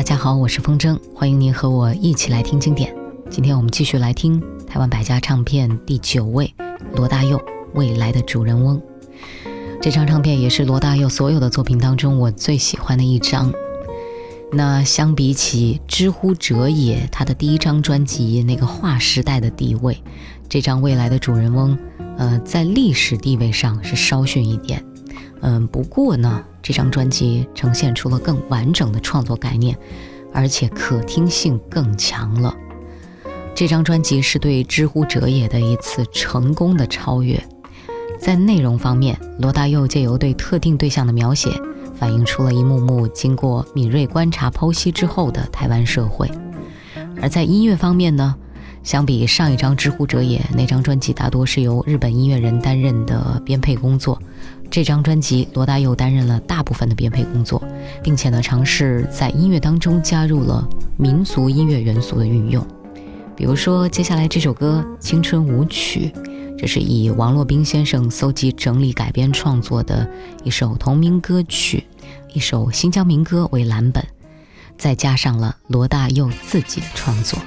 大家好，我是风筝，欢迎您和我一起来听经典。今天我们继续来听台湾百家唱片第九位罗大佑《未来的主人翁》。这张唱片也是罗大佑所有的作品当中我最喜欢的一张。那相比起《知乎者也》他的第一张专辑那个划时代的地位，这张《未来的主人翁》呃在历史地位上是稍逊一点。嗯，不过呢，这张专辑呈现出了更完整的创作概念，而且可听性更强了。这张专辑是对《知乎者也》的一次成功的超越。在内容方面，罗大佑借由对特定对象的描写，反映出了一幕幕经过敏锐观察剖析之后的台湾社会；而在音乐方面呢，相比上一张《知乎者也》那张专辑，大多是由日本音乐人担任的编配工作。这张专辑，罗大佑担任了大部分的编配工作，并且呢，尝试在音乐当中加入了民族音乐元素的运用。比如说，接下来这首歌《青春舞曲》，这是以王洛宾先生搜集、整理、改编创作的一首同名歌曲，一首新疆民歌为蓝本，再加上了罗大佑自己的创作。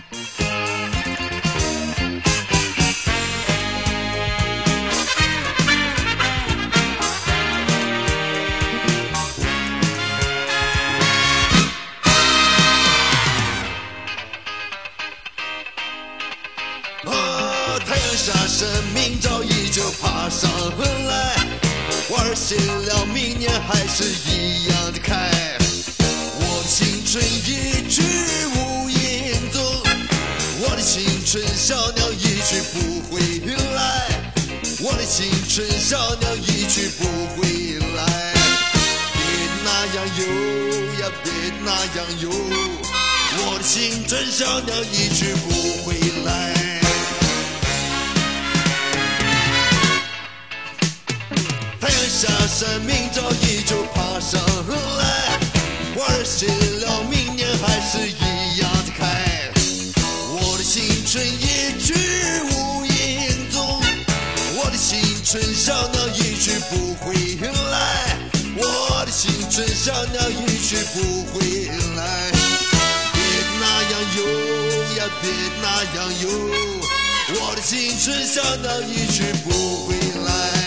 谢了，明年还是一样的开。我的青春一去无影踪，我的青春小鸟一去不回来。我的青春小鸟一去不回来。别那样游呀，别那样游，我的青春小鸟一去不回来。下山，明朝依旧爬上来。花儿谢了，明年还是一样的开。我的青春一去无影踪，我的青春小鸟一去不回来。我的青春小鸟一去不回来。别那样游呀，别那样游，我的青春小鸟一去不回来。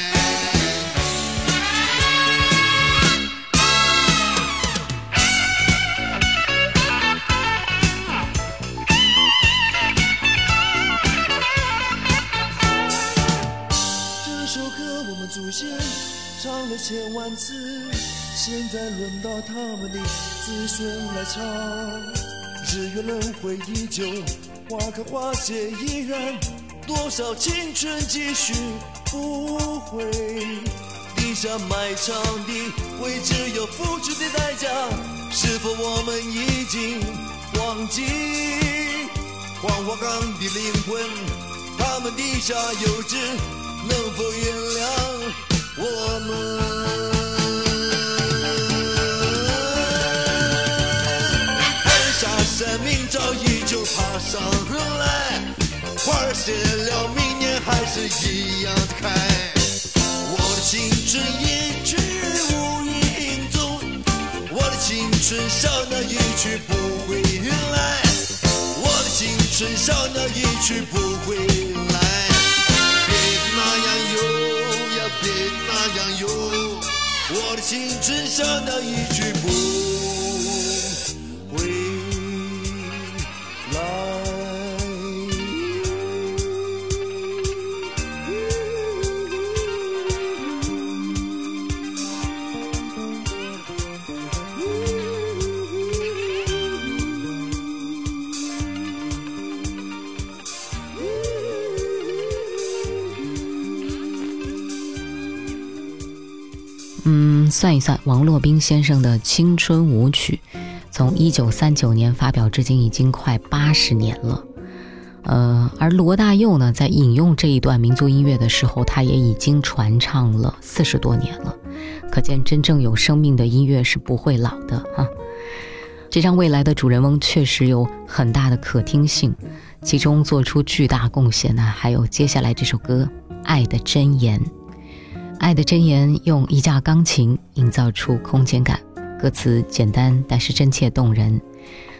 千万次，现在轮到他们的子孙来唱。日月轮回依旧，花开花谢依然，多少青春继续不悔。地下埋藏的会只有付出的代价，是否我们已经忘记黄花岗的灵魂？他们地下有知，能否爬上来。花儿谢了，明年还是一样的开。我的青春一去无影踪，我的青春小鸟一去不回来。我的青春小鸟一去不回来。别那样游。别那样游，我的青春小鸟一去不回。算一算，王洛宾先生的《青春舞曲》从一九三九年发表至今已经快八十年了。呃，而罗大佑呢，在引用这一段民族音乐的时候，他也已经传唱了四十多年了。可见，真正有生命的音乐是不会老的哈。这张未来的主人翁确实有很大的可听性，其中做出巨大贡献的还有接下来这首歌《爱的箴言》。爱的箴言用一架钢琴营造出空间感，歌词简单但是真切动人。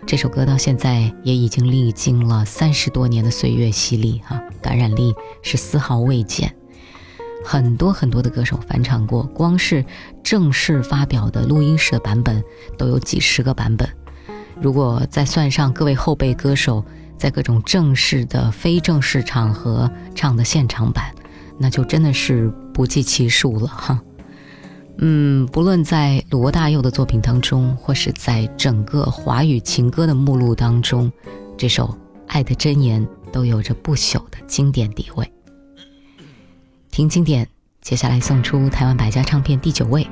这首歌到现在也已经历经了三十多年的岁月洗礼，哈，感染力是丝毫未减。很多很多的歌手翻唱过，光是正式发表的录音室的版本都有几十个版本。如果再算上各位后辈歌手在各种正式的、非正式场合唱的现场版，那就真的是不计其数了哈。嗯，不论在罗大佑的作品当中，或是在整个华语情歌的目录当中，这首《爱的箴言》都有着不朽的经典地位。听经典，接下来送出台湾百家唱片第九位，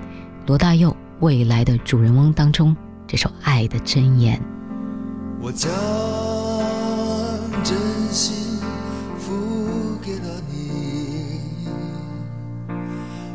罗大佑《未来的主人翁》当中这首《爱的箴言》。我将真心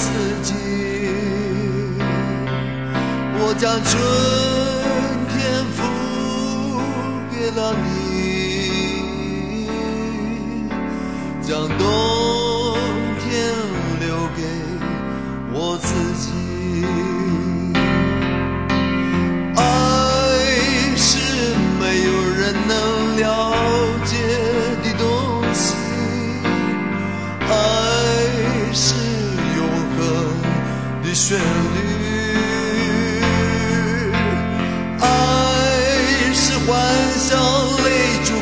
自己。我将春天付给了你，将冬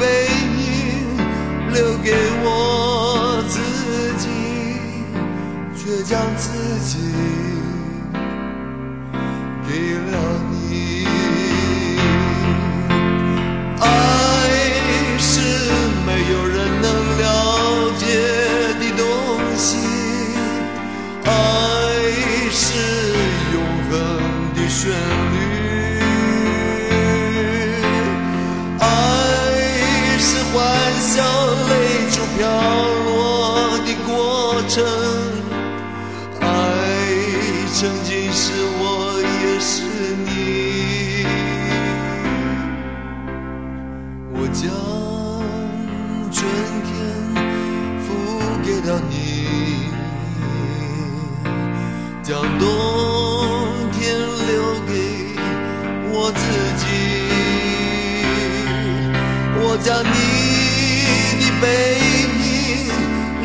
背影留给我自己，却将自己给了过程，爱曾经是我，也是你。我将春天付给了你，将冬天留给我自己。我将你的背影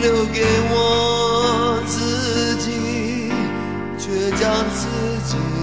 留给我 see.